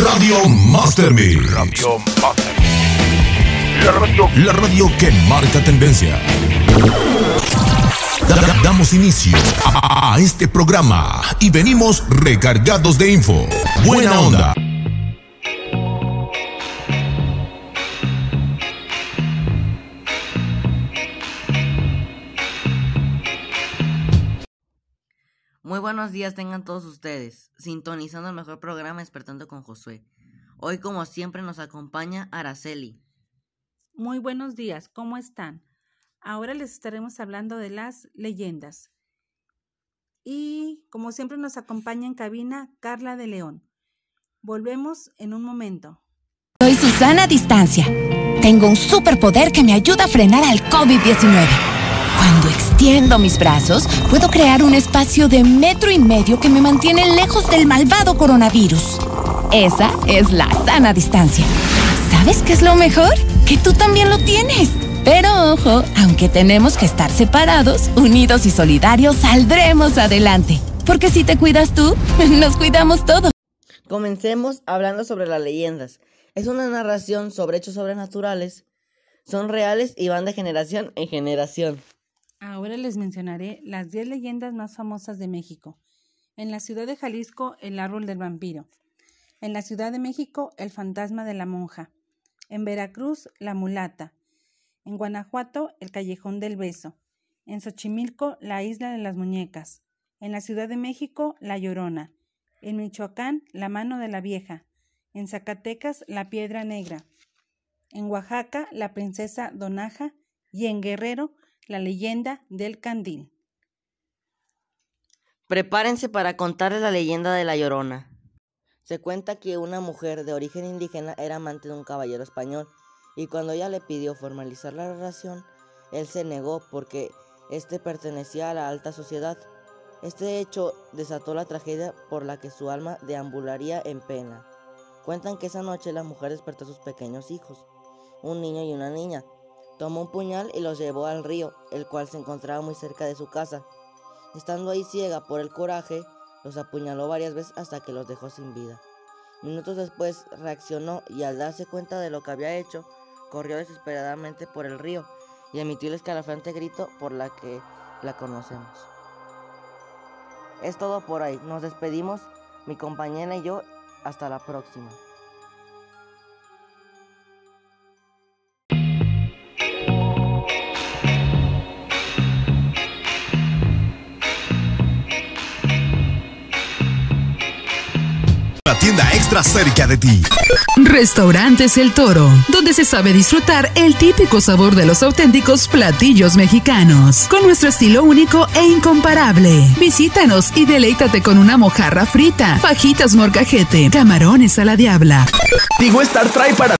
Radio Master Mix. Radio Master. La radio. La radio que marca tendencia. Da- da- Damos inicio a, a este programa y venimos recargados de info. Buena onda. Muy buenos días tengan todos ustedes, sintonizando el mejor programa Despertando con Josué. Hoy como siempre nos acompaña Araceli. Muy buenos días, ¿cómo están? Ahora les estaremos hablando de las leyendas. Y como siempre nos acompaña en cabina Carla de León. Volvemos en un momento. Soy Susana Distancia. Tengo un superpoder que me ayuda a frenar al COVID-19. Cuando extiendo mis brazos, puedo crear un espacio de metro y medio que me mantiene lejos del malvado coronavirus. Esa es la sana distancia. ¿Sabes qué es lo mejor? Que tú también lo tienes. Pero ojo, aunque tenemos que estar separados, unidos y solidarios, saldremos adelante. Porque si te cuidas tú, nos cuidamos todos. Comencemos hablando sobre las leyendas. Es una narración sobre hechos sobrenaturales. Son reales y van de generación en generación. Ahora les mencionaré las 10 leyendas más famosas de México. En la ciudad de Jalisco, el árbol del vampiro. En la Ciudad de México, el fantasma de la monja. En Veracruz, la mulata. En Guanajuato, el callejón del beso. En Xochimilco, la isla de las muñecas. En la Ciudad de México, la llorona. En Michoacán, la mano de la vieja. En Zacatecas, la piedra negra. En Oaxaca, la princesa Donaja. Y en Guerrero, la leyenda del candil. Prepárense para contarles la leyenda de la Llorona. Se cuenta que una mujer de origen indígena era amante de un caballero español y cuando ella le pidió formalizar la relación, él se negó porque éste pertenecía a la alta sociedad. Este hecho desató la tragedia por la que su alma deambularía en pena. Cuentan que esa noche la mujer despertó a sus pequeños hijos, un niño y una niña. Tomó un puñal y los llevó al río, el cual se encontraba muy cerca de su casa. Estando ahí ciega por el coraje, los apuñaló varias veces hasta que los dejó sin vida. Minutos después reaccionó y al darse cuenta de lo que había hecho, corrió desesperadamente por el río y emitió el escalofriante grito por la que la conocemos. Es todo por ahí, nos despedimos, mi compañera y yo, hasta la próxima. La tienda extra cerca de ti. Restaurantes El Toro, donde se sabe disfrutar el típico sabor de los auténticos platillos mexicanos, con nuestro estilo único e incomparable. Visítanos y deleítate con una mojarra frita, fajitas morcajete, camarones a la diabla. Digo Star trae para